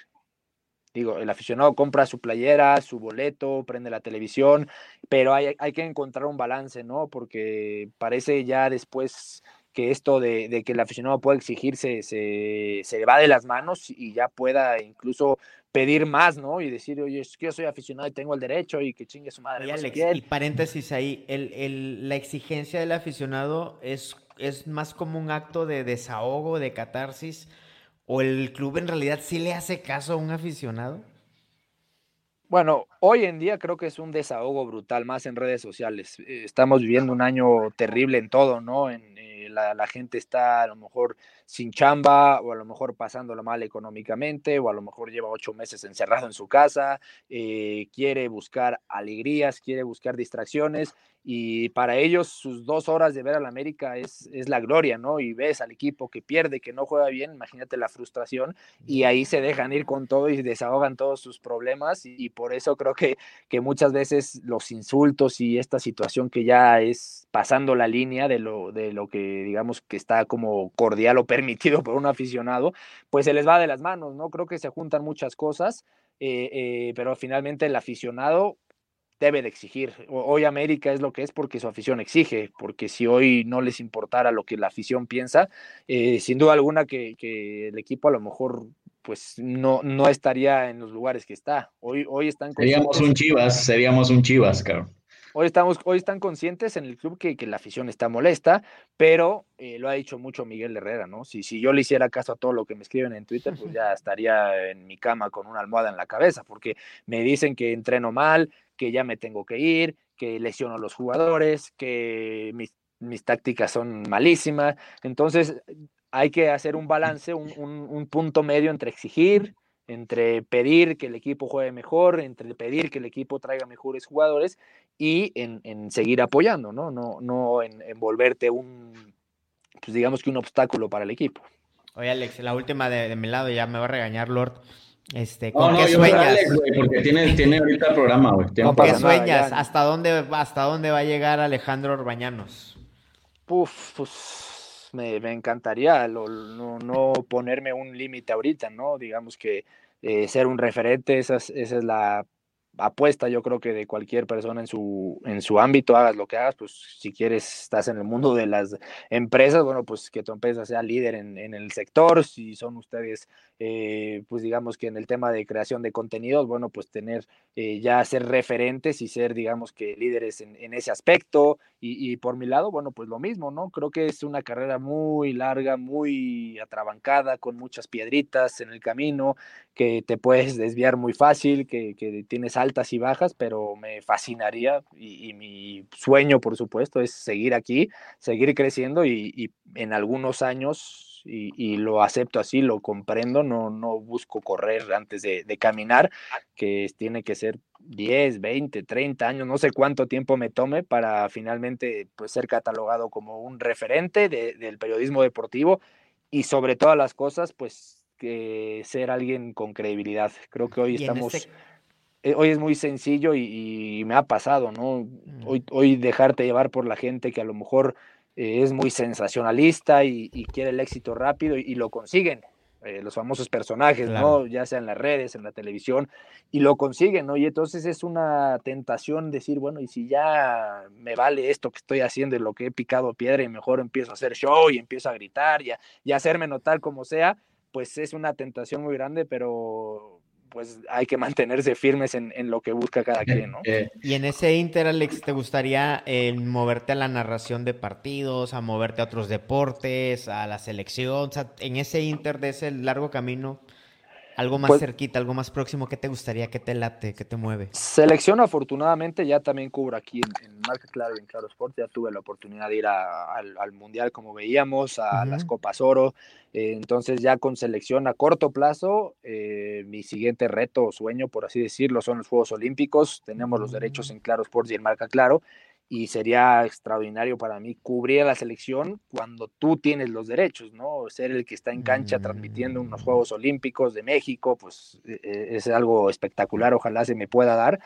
Digo, el aficionado compra su playera, su boleto, prende la televisión, pero hay, hay que encontrar un balance, ¿no? Porque parece ya después que esto de, que el aficionado pueda exigirse se, se, va de las manos y ya pueda incluso pedir más, ¿no? Y decir, oye, es que yo soy aficionado y tengo el derecho y que chingue su madre. y paréntesis ahí, el, la exigencia del aficionado es, es más como un acto de desahogo, de catarsis, o el club en realidad sí le hace caso a un aficionado. Bueno, hoy en día creo que es un desahogo brutal, más en redes sociales. Estamos viviendo un año terrible en todo, ¿no? En, eh, la, la, gente está a lo mejor sin chamba o a lo mejor pasándolo mal económicamente o a lo mejor lleva ocho meses encerrado en su casa, eh, quiere buscar alegrías, quiere buscar distracciones y para ellos sus dos horas de ver al América es, es la gloria, ¿no? Y ves al equipo que pierde, que no juega bien, imagínate la frustración y ahí se dejan ir con todo y desahogan todos sus problemas y, por eso creo que, que muchas veces los insultos y esta situación que ya es pasando la línea de lo, de lo que digamos que está como cordial o [LAUGHS] permitido por un aficionado, pues se les va de las manos, ¿no? Creo que se juntan muchas cosas, eh, eh, pero finalmente el aficionado debe de exigir. Hoy América es lo que es porque su afición exige, porque si hoy no les importara lo que la afición piensa, eh, sin duda alguna que, el equipo a lo mejor pues no, no estaría en los lugares que está. Hoy, hoy están... Seríamos un Chivas, seríamos un Chivas, claro. Hoy, estamos, hoy están conscientes en el club que, que la afición está molesta, pero eh, lo ha dicho mucho Miguel Herrera, ¿no? Si, si yo le hiciera caso a todo lo que me escriben en Twitter, pues ya [LAUGHS] estaría en mi cama con una almohada en la cabeza, porque me dicen que entreno mal, que ya me tengo que ir, que lesiono a los jugadores, que mis, mis tácticas son malísimas. Entonces, hay que hacer un balance, un, un, punto medio entre exigir, entre pedir que el equipo juegue mejor, entre pedir que el equipo traiga mejores jugadores y en, en seguir apoyando, ¿no? No, no en, en, volverte un, pues digamos que un obstáculo para el equipo. Oye, Alex, la última de, de mi lado, ya me va a regañar Lord. Este, ¿con qué sueñas? porque tiene, tiene ahorita el programa, güey. ¿Con qué sueñas? ¿Hasta dónde, ¿Hasta dónde va a llegar Alejandro Orbañanos? Puf, pues me, me encantaría no, no, ponerme un límite ahorita, ¿no? Digamos que eh, ser un referente, esa es, esa es la apuesta, yo creo que de cualquier persona en su, en su ámbito, hagas lo que hagas, pues si quieres, estás en el mundo de las empresas, bueno, pues que tu empresa sea líder en, el sector, si son ustedes, eh, pues digamos que en el tema de creación de contenidos, bueno, pues tener eh, ya ser referentes y ser, digamos que líderes en, ese aspecto, y, por mi lado, bueno, pues lo mismo, ¿no? Creo que es una carrera muy larga, muy atrabancada, con muchas piedritas en el camino, que te puedes desviar muy fácil, que, que tienes altas y bajas, pero me fascinaría y, mi sueño, por supuesto, es seguir aquí, seguir creciendo y, en algunos años, y, lo acepto así, lo comprendo, no, no busco correr antes de, caminar, que tiene que ser 10, 20, 30 años, no sé cuánto tiempo me tome para finalmente pues, ser catalogado como un referente del periodismo deportivo y sobre todas las cosas, pues que ser alguien con credibilidad. Creo que hoy estamos... Este eh, hoy es muy sencillo y, me ha pasado, ¿no? Hoy, hoy dejarte llevar por la gente que a lo mejor eh, es muy sensacionalista y, quiere el éxito rápido y, lo consiguen. Eh, los famosos personajes, ¿no? Ya sea en las redes, en la televisión, y lo consiguen, ¿no? Y entonces es una tentación decir, bueno, y si ya me vale esto que estoy haciendo y lo que he picado piedra y mejor empiezo a hacer show y empiezo a gritar y y a hacerme notar como sea, pues es una tentación muy grande, pero pues hay que mantenerse firmes en, lo que busca cada quien, ¿no? Eh, y en ese Inter, Alex, ¿te gustaría eh, moverte a la narración de partidos, a moverte a otros deportes, a la selección? O sea, en ese Inter de ese largo camino, algo más pues cerquita, algo más próximo, ¿qué te gustaría, qué te late, qué te mueve? Selección, afortunadamente, ya también cubro aquí en, Marca Claro y en Claro Sport. Ya tuve la oportunidad de ir al, Mundial, como veíamos, a las Copas Oro. Eh, entonces, ya con selección a corto plazo, eh, mi siguiente reto o sueño, por así decirlo, son los Juegos Olímpicos. Tenemos los derechos mm. en Claro Sports y en Marca Claro y sería extraordinario para mí cubrir a la selección cuando tú tienes los derechos, ¿no? Ser el que está en cancha transmitiendo unos Juegos Olímpicos de México, pues e, e, es algo espectacular, ojalá se me pueda dar,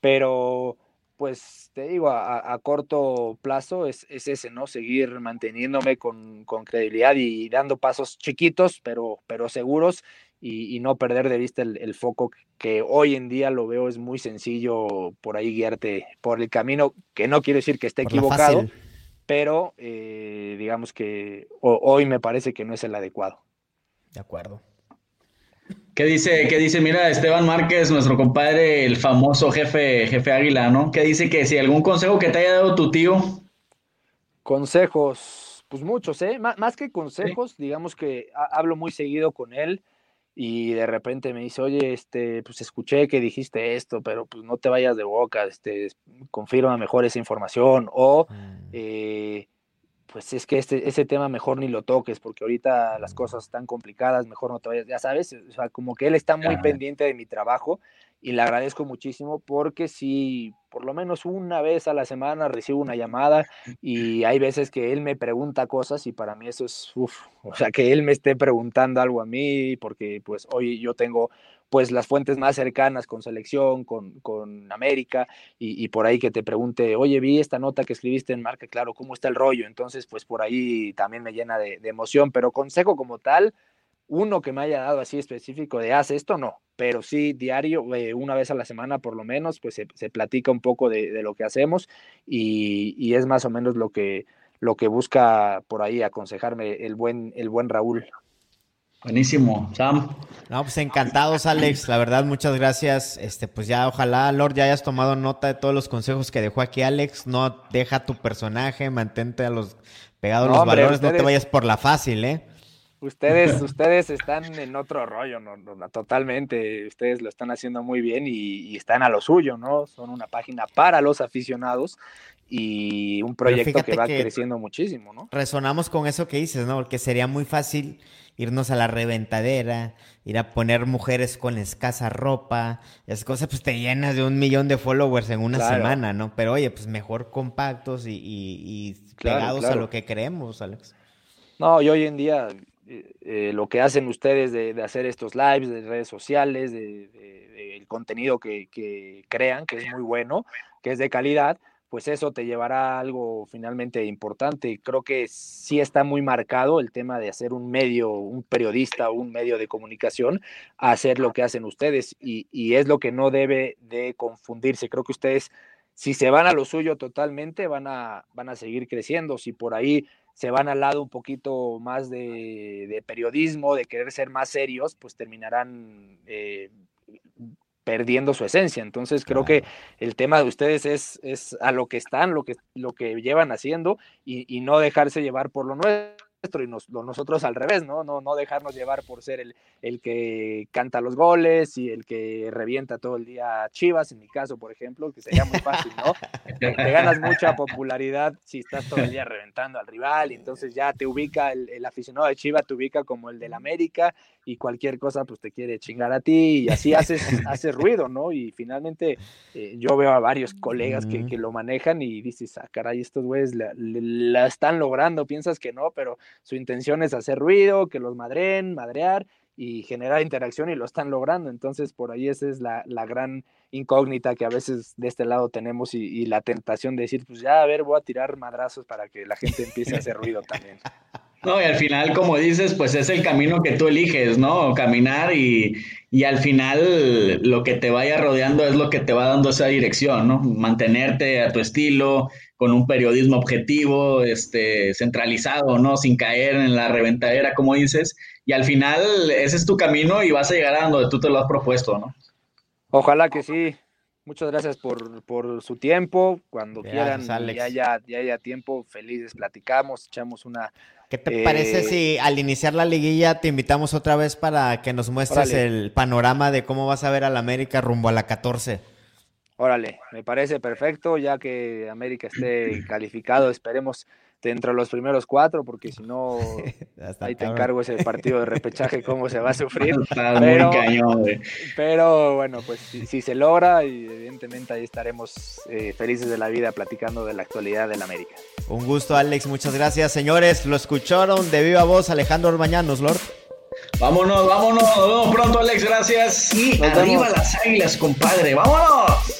pero pues te digo, a, corto plazo es, ese, ¿no? Seguir manteniéndome con, con, credibilidad y dando pasos chiquitos, pero, pero seguros y, no perder de vista el, foco que hoy en día lo veo es muy sencillo por ahí guiarte por el camino, que no quiero decir que esté equivocado, pero eh, digamos que hoy me parece que no es el adecuado. De acuerdo. ¿Qué dice, qué dice? Mira, Esteban Márquez, nuestro compadre, el famoso jefe, jefe Águila, ¿no? ¿Qué dice que si algún consejo que te haya dado tu tío? Consejos, pues muchos, ¿eh? más que consejos, digamos que hablo muy seguido con él y de repente me dice, oye, este, pues escuché que dijiste esto, pero pues no te vayas de boca, este, confirma mejor esa información, o mm. eh, pues es que este, ese tema mejor ni lo toques, porque ahorita las cosas están complicadas, mejor no te vayas, ya sabes, o sea, como que él está muy pendiente de mi trabajo y le agradezco muchísimo porque si por lo menos una vez a la semana recibo una llamada y hay veces que él me pregunta cosas y para mí eso es, uff, o sea, que él me esté preguntando algo a mí porque pues hoy yo tengo pues las fuentes más cercanas con selección, con, con América, y, por ahí que te pregunte, oye, vi esta nota que escribiste en Marca, claro, ¿cómo está el rollo? Entonces, pues por ahí también me llena de, de emoción, pero consejo como tal, uno que me haya dado así específico de haz esto, no, pero sí diario, eh, una vez a la semana por lo menos, pues se, platica un poco de, lo que hacemos y, es más o menos lo que, lo que busca por ahí aconsejarme el buen, el buen Raúl. Buenísimo, Sam. No, pues encantados, Alex. La verdad, muchas gracias. Este, pues ya, ojalá, Lord, ya hayas tomado nota de todos los consejos que dejó aquí Alex. No deja tu personaje, mantente a los pegados los valores, no te vayas por la fácil, ¿eh? Ustedes, [LAUGHS] ustedes están en otro rollo, no, totalmente. Ustedes lo están haciendo muy bien y, están a lo suyo, ¿no? Son una página para los aficionados y un proyecto que va creciendo muchísimo, ¿no? Resonamos con eso que dices, ¿no? Porque sería muy fácil irnos a la reventadera, ir a poner mujeres con escasa ropa, esas cosas, pues te llenas de un millón de followers en una semana, ¿no? Pero oye, pues mejor compactos y, pegados a lo que creemos, Alex. No, y hoy en día eh, eh, lo que hacen ustedes de, hacer estos lives, de redes sociales, de, el contenido que, crean, que es muy bueno, que es de calidad, pues eso te llevará a algo finalmente importante. Creo que sí está muy marcado el tema de hacer un medio, un periodista un medio de comunicación, a hacer lo que hacen ustedes y, es lo que no debe de confundirse. Creo que ustedes, si se van a lo suyo totalmente, van a, van a seguir creciendo. Si por ahí se van al lado un poquito más de, de periodismo, de querer ser más serios, pues terminarán... Eh, perdiendo su esencia. Entonces creo que el tema de ustedes es, es a lo que están, lo que, lo que llevan haciendo y, y no dejarse llevar por lo nuestro y nosotros al revés, ¿no? ¿no? No dejarnos llevar por ser el, el que canta los goles y el que revienta todo el día Chivas, en mi caso, por ejemplo, que sería muy fácil, ¿no? Te, ganas mucha popularidad si estás todo el día reventando al rival y entonces ya te ubica, el, el aficionado de Chivas te ubica como el del América y cualquier cosa pues te quiere chingar a ti y así haces, haces ruido, ¿no? Y finalmente eh, yo veo a varios colegas que, que, lo manejan y dices, ah, caray, estos güeyes la, la, están logrando, piensas que no, pero su intención es hacer ruido, que los madren, madrear y generar interacción y lo están logrando. Entonces, por ahí esa es la, la gran incógnita que a veces de este lado tenemos y, y, la tentación de decir, pues ya, a ver, voy a tirar madrazos para que la gente empiece a hacer ruido también. [LAUGHS] No, y al final, como dices, pues es el camino que tú eliges, ¿no? Caminar y, y, al final lo que te vaya rodeando es lo que te va dando esa dirección, ¿no? Mantenerte a tu estilo, con un periodismo objetivo, este, centralizado, ¿no? Sin caer en la reventadera, como dices. Y al final ese es tu camino y vas a llegar a donde tú te lo has propuesto, ¿no? Ojalá que sí. Muchas gracias por, por su tiempo. Cuando gracias, quieran, Alex. ya haya, ya haya tiempo, felices platicamos, echamos una ¿Qué te eh, parece si al iniciar la liguilla te invitamos otra vez para que nos muestres órale. el panorama de cómo vas a ver al América rumbo a la 14? Órale, me parece perfecto, ya que América esté calificado, esperemos dentro de los primeros cuatro, porque si no, [LAUGHS] ahí te encargo ese partido de repechaje, cómo se va a sufrir. [LAUGHS] pero, bueno, pues si, si, se logra, y evidentemente ahí estaremos eh, felices de la vida platicando de la actualidad del América. Un gusto, Alex, muchas gracias. Señores, lo escucharon de viva voz Alejandro Orbañanos, Lord. Vámonos, vámonos, nos vemos pronto, Alex, gracias. Y nos arriba vemos. las águilas, compadre, vámonos.